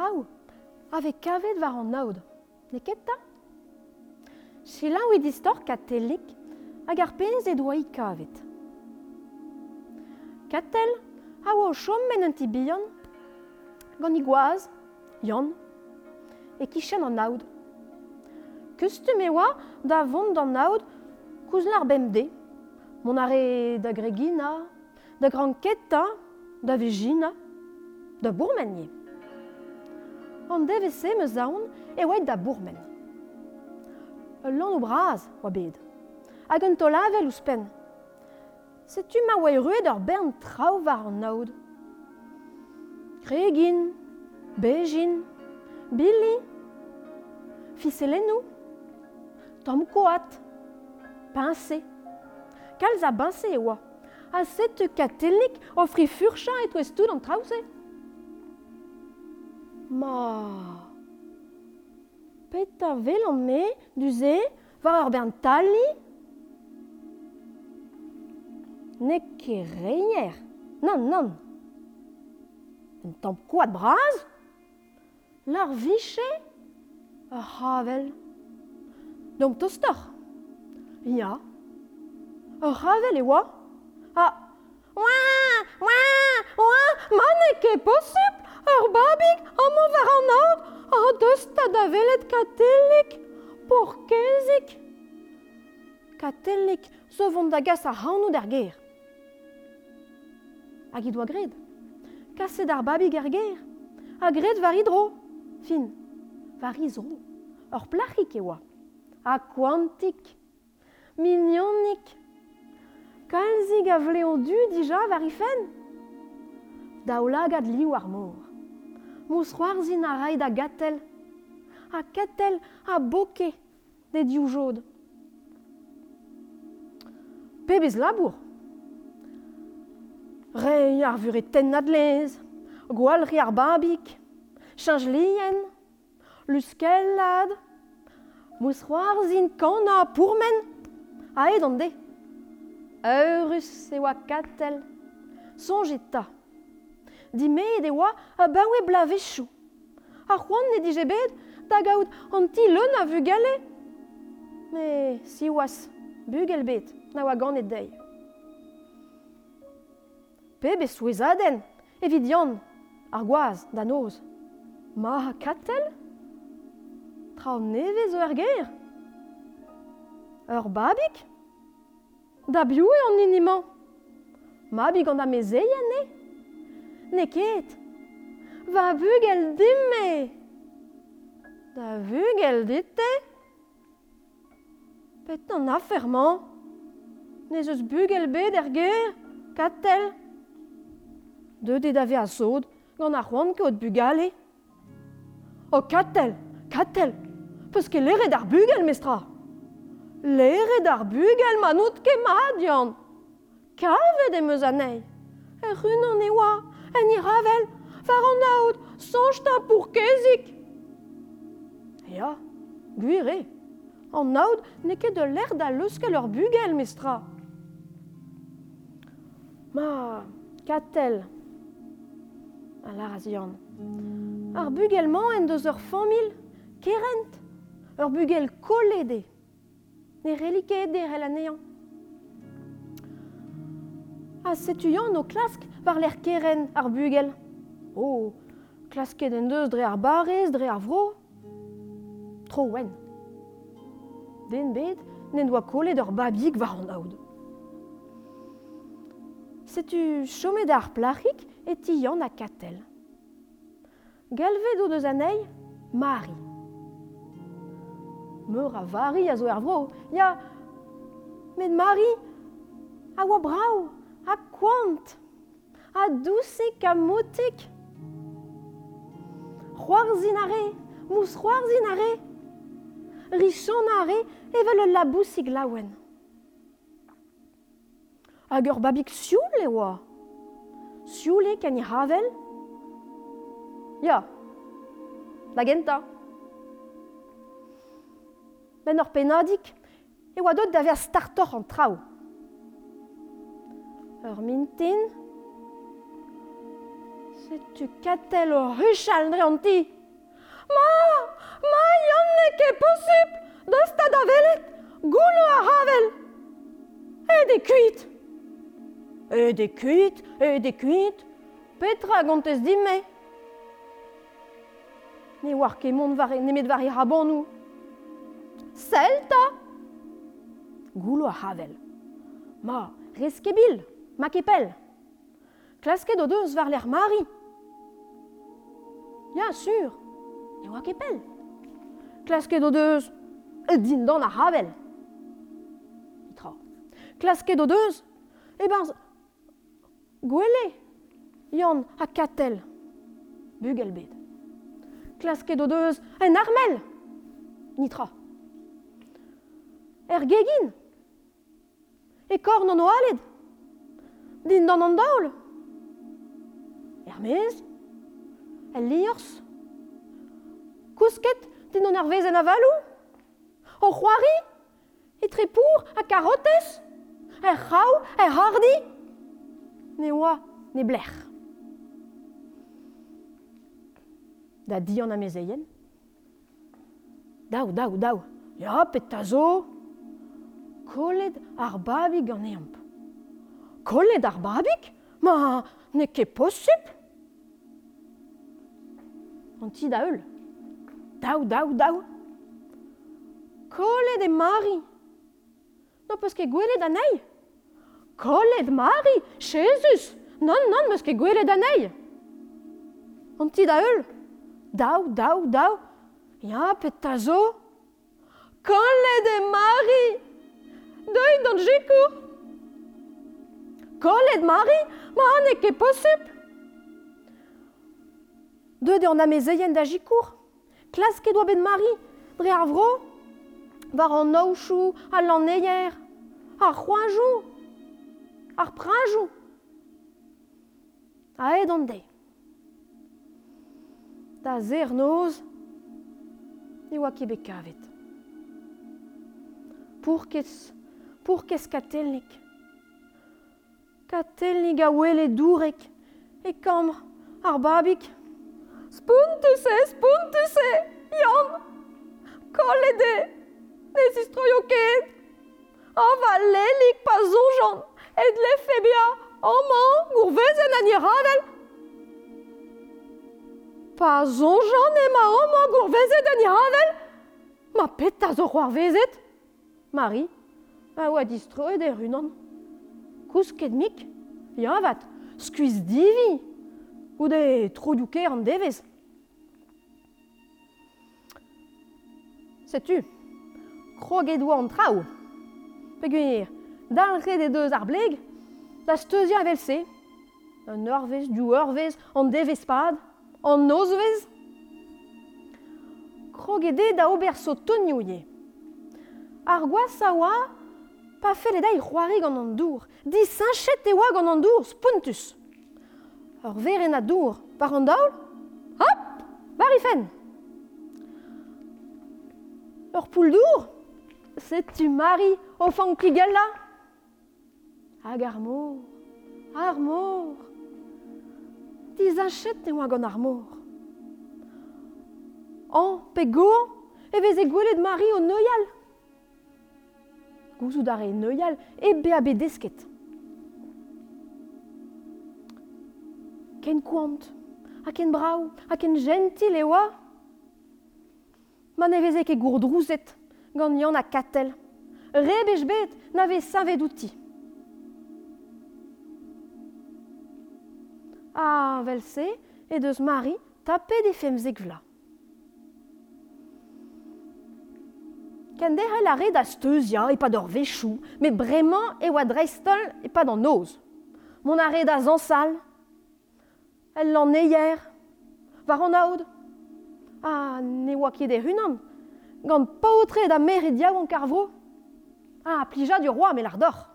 traoù, avec kavet war an aod. Ne ket ta Selañ oe distor katelik hag ar penz e doa kavet. Katel a oa o chom men an tibion, gant i gwaz, yon, e kichen an aod. Kustum e oa da vont d'an aod kouzen ar bemde, mon are da gregina, da granketa, da vegina, da bourmenye. an devese me zaon e oa da bourmen. Ul lan o braz oa bed, hag un tolavel ouz pen. Setu ma oa ruet ur bern trao war an naoud. Kregin, bejin, Billy, fiselenou, tom koat, pinse, kalz a binse e oa. A setu katelik ofri furchan et toestud an traoù Ma... Peta vel an me, duze, war ur bern tali Nek ke reiner. Non, non Un tamp koad braz Lar viche Ur havel. Dom tostor. Ya. Ur havel e oa. Ha. Oa, oa, oa, ne ke posib Ar babig amon war an aod ar deus ta da velet katellik por kezik. Katellik zo vont da gas ar hanou d'ar ger. Hag i doa gred. Kaset ar babig ar ger. a gred var i dro. Fin. Var i zro. Ur plachik e oa. a kwantik. Mignonik. Kalzig a vleo du dija var i fenn. Daolag liou ar mor. Mous c'hoarzin a ray da gatel, a katel a boke de diou jod. Pebez labour. Re ar vure ten nadlez, gwal ri ar babik, chanj lien, luskellad, mous c'hoarzhin kana pourmen, a edon de. Eurus e oa katel, sonjet ta. dimet e oa a baoe blavechou. A c'hoant ne dije bet da gaout an ti leun a vugale. Me si oas bugel bet na oa ganet dei. Pe be souezaden, evit yann, ar gwaz da noz. Ma katel Trao nevez er ger Ur babik Da bioe an iniman Ma an da mezeien ne Ne ket. Va vugel dimme. Da vugel ditte? Pet an aferman. Ne eus bugel bet er ger, katel. De e dave a sod, gant ar c'hoant ket bugale. O katel, katel, peus ket leret ar bugel, mestra. Leret ar bugel, manout ket madian. Kavet emeus anei, er unan e oa. En i ravel, var an aout, sonj ta pour kezik. Ya, gwire, an aout ne ket de l'air da leuskel ur bugel, mestra. Ma, katel, a la razion. Ar bugelman en deus ur famil, kerent, ur bugel kolede. Ne relike de rel anean. A setu yan o klask l'er keren ar bugel. Oh, klasket en deus dre ar barez, dre ar vro. Tro wen. Den bet, n'en doa kolet ur babig war an aoud. Setu chomet ar et ti yan a katel. Galvet o deus anei, Mari. Meur a vari a zo ya, met Mari, a oa brau, a kwant, a douse kamotek. Roar zinare, mous roar zinare, richonare evel ul labou siglaouen. Hag ur babik sioul e oa. Sioul e kan i ravel. Ya, da genta. Ben ur penadik, e oa dot da ver startor an trao. Ur mintin, Setu katel o ruchal dre an ti. Ma, ma, yon ne ket posib, ta da velet, goulo a ravel. E de kuit. E de kuit, e de kuit, petra gantez dime. Ne war ket mont var, nemet var e rabannou. Selta. Goulo a ravel. Ma, reskebil, ma kepel. Klasket o deus var l'er mari. Ja, sûr. Det var ikke pell. Klaske dodeuse. Din dans la ravel. Tra. Klaske dodeuse. Eh ben, gwele. Yon a. Bugelbed. Klaske dodeuse. En armel. Nitra. Ergegin. E korn an oaled. Din dans an daol. Hermes. El liors Kousket din an arvez en avalou? O c'hoari? E trepour a karotes Er c'hau, er hardi? Ne oa, ne bler. Da dian a amezeien Daou, daou, daou. Ya, pet ta zo. Koled ar babig an eamp. Koled ar babig? Ma, ne ket posib? an ti da eul. Daou, daou, daou. Kollet e mari. Non, peus ket gwelet anei. ei. Mari, Jesus. Non, non, meus ket gwelet anei. An ti da eul. Daou, daou, daou. Ya, pet ta zo. Kollet e mari. Deuit d'an jekour. Kollet mari, ma an e ket posib. Deuet eo an amezeien da jikour. Klas ket oa bet mari, dre ar vro. Var an naochou, a lan eier. Ar c'hoanjou. Ar. A ed an de. Da zer noz, e oa ket bet. Pour kes, pour kes katelnik. Katelnik a wele dourek, e kamr ar babik. Spuntuse, spuntuse, jam, kolede, nes si stroio ket. Ava lelik pa zonjan, et le febia, aman, gourvezen an iradel. Pa zonjan ema aman, gourvezet an iradel. Ma peta zo c'hoar vezet. Mari, a oa distroet e runan. Kousket mik, ya vat, skuiz divi. Goude tro ker an devez. Setu, krog e doa an trao. Pegunir, dal red e deus ar bleg, da steuzia a velse. An orvez, du orvez, an devez pad, an nozvez. Krog e de da ober so tonio ye. Ar gwa saoa, pa fel e da i c'hoari gant an dour. Di sanchet e oa gant an dour, spuntus. ur veren a dour par an daol, hop, war ifen. Ur poul dour, setu mari o fan kligel la. Hag ar mor, ar mor, diz a chet ne oa gant ar mor. An, pe goan, vez e gwelet mari o neuial. Gouzout ar e neuial, e be a bedesket. Ken kouant, ha ken brau, ha ken gentil e oa. Ma ne veze ket gourdrouzet, gant yan a katel. Rebej bet na vez savet outi. Ah, vel se, e deus mari, tapet e femzek vla. Ken derel a red a steuzia e pa d'or vechou, me bremañ e oa dreistol e. Mon a red zansal, el lan eier, war an aoud. Ah, ne oa ket e hunan, gant paotre da. Ah, plija du roi me lardor.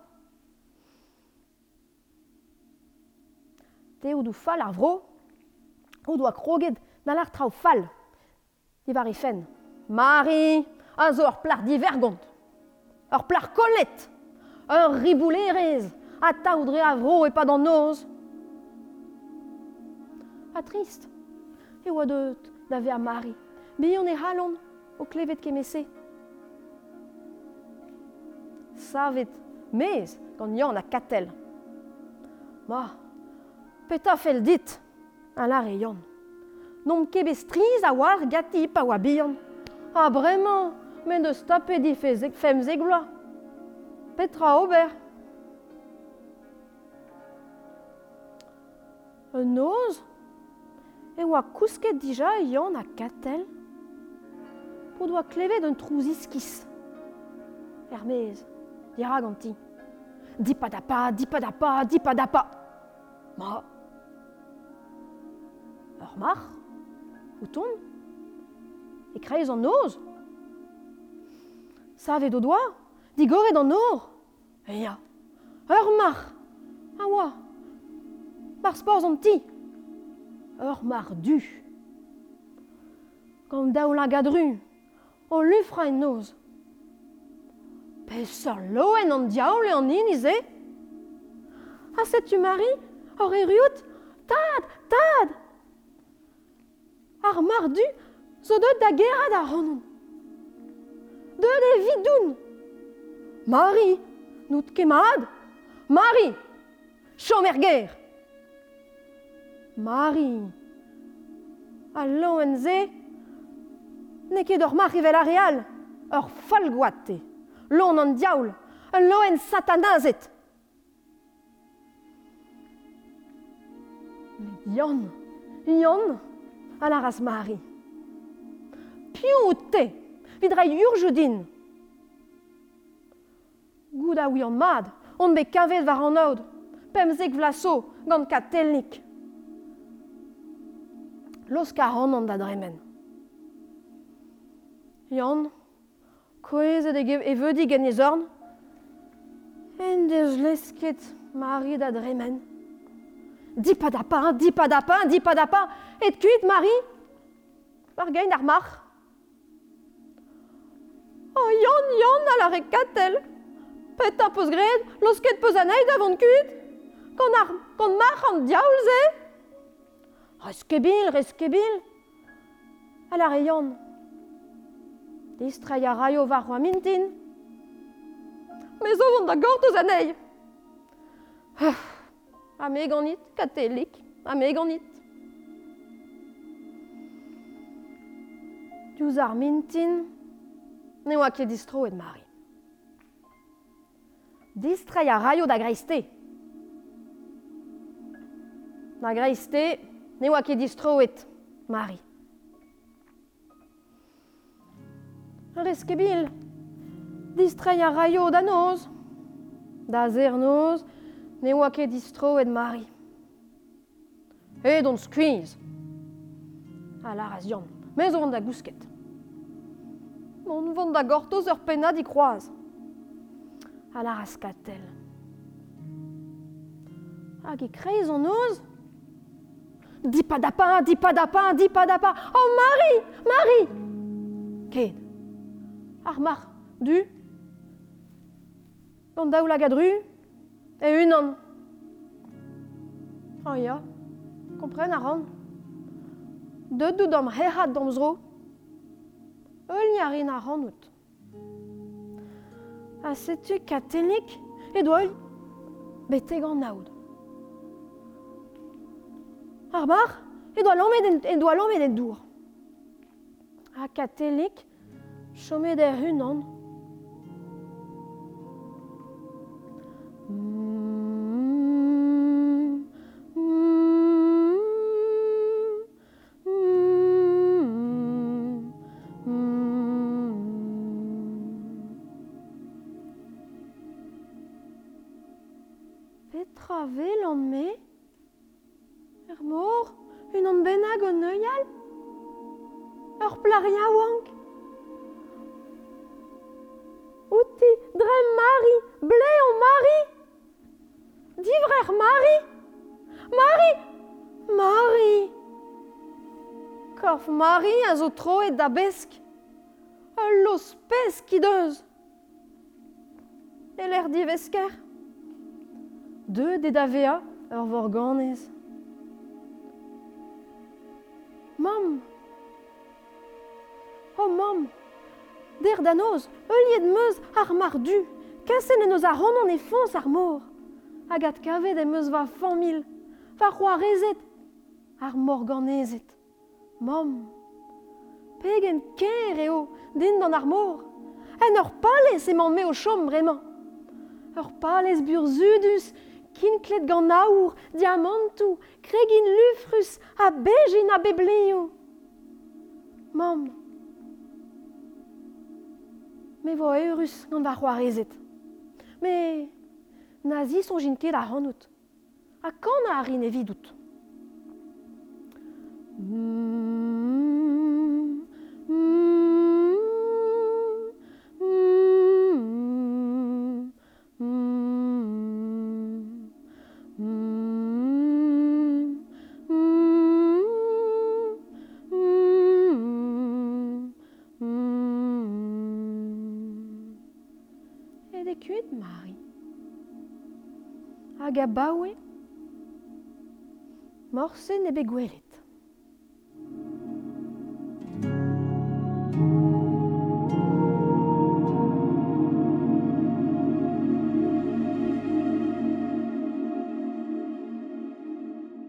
Te ou du fal ar vro, doa na lar trao fal? I var i fen. Mari, a zo plar divergont. Ur plar kollet. Ur riboulerez. A taoudre a vro e pa d'an. A trist. E oa deut da ve a mari. Bihan e halon o klevet kemese. Savet mez gant Yann a katel. Ma, peta fel dit, a la re Yann. Nom kebe striz a war gati pa oa bihan. Ah, bremañ, men deus tape di fe zeg, fem zegloa. Petra ober. Un noz E oa kousket dija Yann a katel Po doa klevet un trouz iskis. Hermez, dira ganti. Di pa da di pa da di pa da pa. Ma. Ur mar Outon E kreiz an noz Savet o doa Digoret an nor Ya. Ur mar A oa Mar sporz ti ur mar du. Gant daou la gadru, on lufra en noz. Peseur loen an diaol an inize. A setu mari, hor e riout, tad, tad. Ar mardu, zo deut da gerad ar honon. Deut e vidoun. Mari, nout kemad. Mari, chomer ger. Mari Al loenze Ne ket ur mar evel a real, ur fal. Lon an diaoul, Un loen satanazet. Yann ion, al aras mari. Piou te, vidra ur din. Gouda oui an mad, on be kavet var an aod, pemzek vlaso gant katelnik. los ka an da dremen. Yann, koezet e veudi gen e zorn, en deus lesket mari da dremen. Di pa da pain, di pa da pain, di pa da pain, et kuit mari, war gein ar mar. Oh, Yann, Yann, ala rekatel, pet ar peus gred, losket peus anaid avant kuit, kon ar, kon mar an diaoul ze, Reskebil, reskebil A la reion. Distra ya raio var roa mintin. Me zo vont da gortoz anei. a me ganit, katelik, a me ganit. Diouz ar mintin, ne oa ket distro et mari. Distra ya raio da greiste. Da greiste, ne oa ket distro et mari. Reskebil, distrai a raio da noz, da zer noz, ne oa ket distro et mari. E don squeeze. A la raz Yann, me zo vant da gousket. Mon vant da gortoz ur penna di kroaz. A la raz katel. Hag e kreiz an oz Dis pas d'appât, dis pas d'appât, dis pas d'appât. Oh Marie, Marie Kane. Armar, du. Onda ou la gadru. Et une homme. Oh ya. Comprenne, Aron. De doudom hehat domzro. Eul nyarin Aron out. Asetu ah, katelik. Et doil. Betegan naoud. Arbar, il doit l'emmener, il doit l'emmener dur. À Catélique, chômé des runes. Petra V l'emmène. Er mor Un an benag o neuial Ur plaria wank Outi drem mari Ble o mari Divrer mari Mari Mari. Korf mari a zo troet da besk Ul los pesk i deus E l'er divesker. Deux de da vea ur vorganez Mam Oh, mam Der da noz, euliet meuz ar mardu, kasen en eus a ronan e fons ar mor. Agat kavet em eus va famil, va c'hoa rezet, ar morganezet. Mam Pegen ker eo, din d'an ar mor, en ur palez emañ me o chom bremañ. Ur palez burzudus kinklet gant aour, diamantou, kregin lufrus, a bejin a bebleioù. Mam, me vo eurus gant va c'hoarezet. Me, nazi son jin ket a hanout. A kan a arin evidout. Mm. hag a baoe Morse ne be gwelet.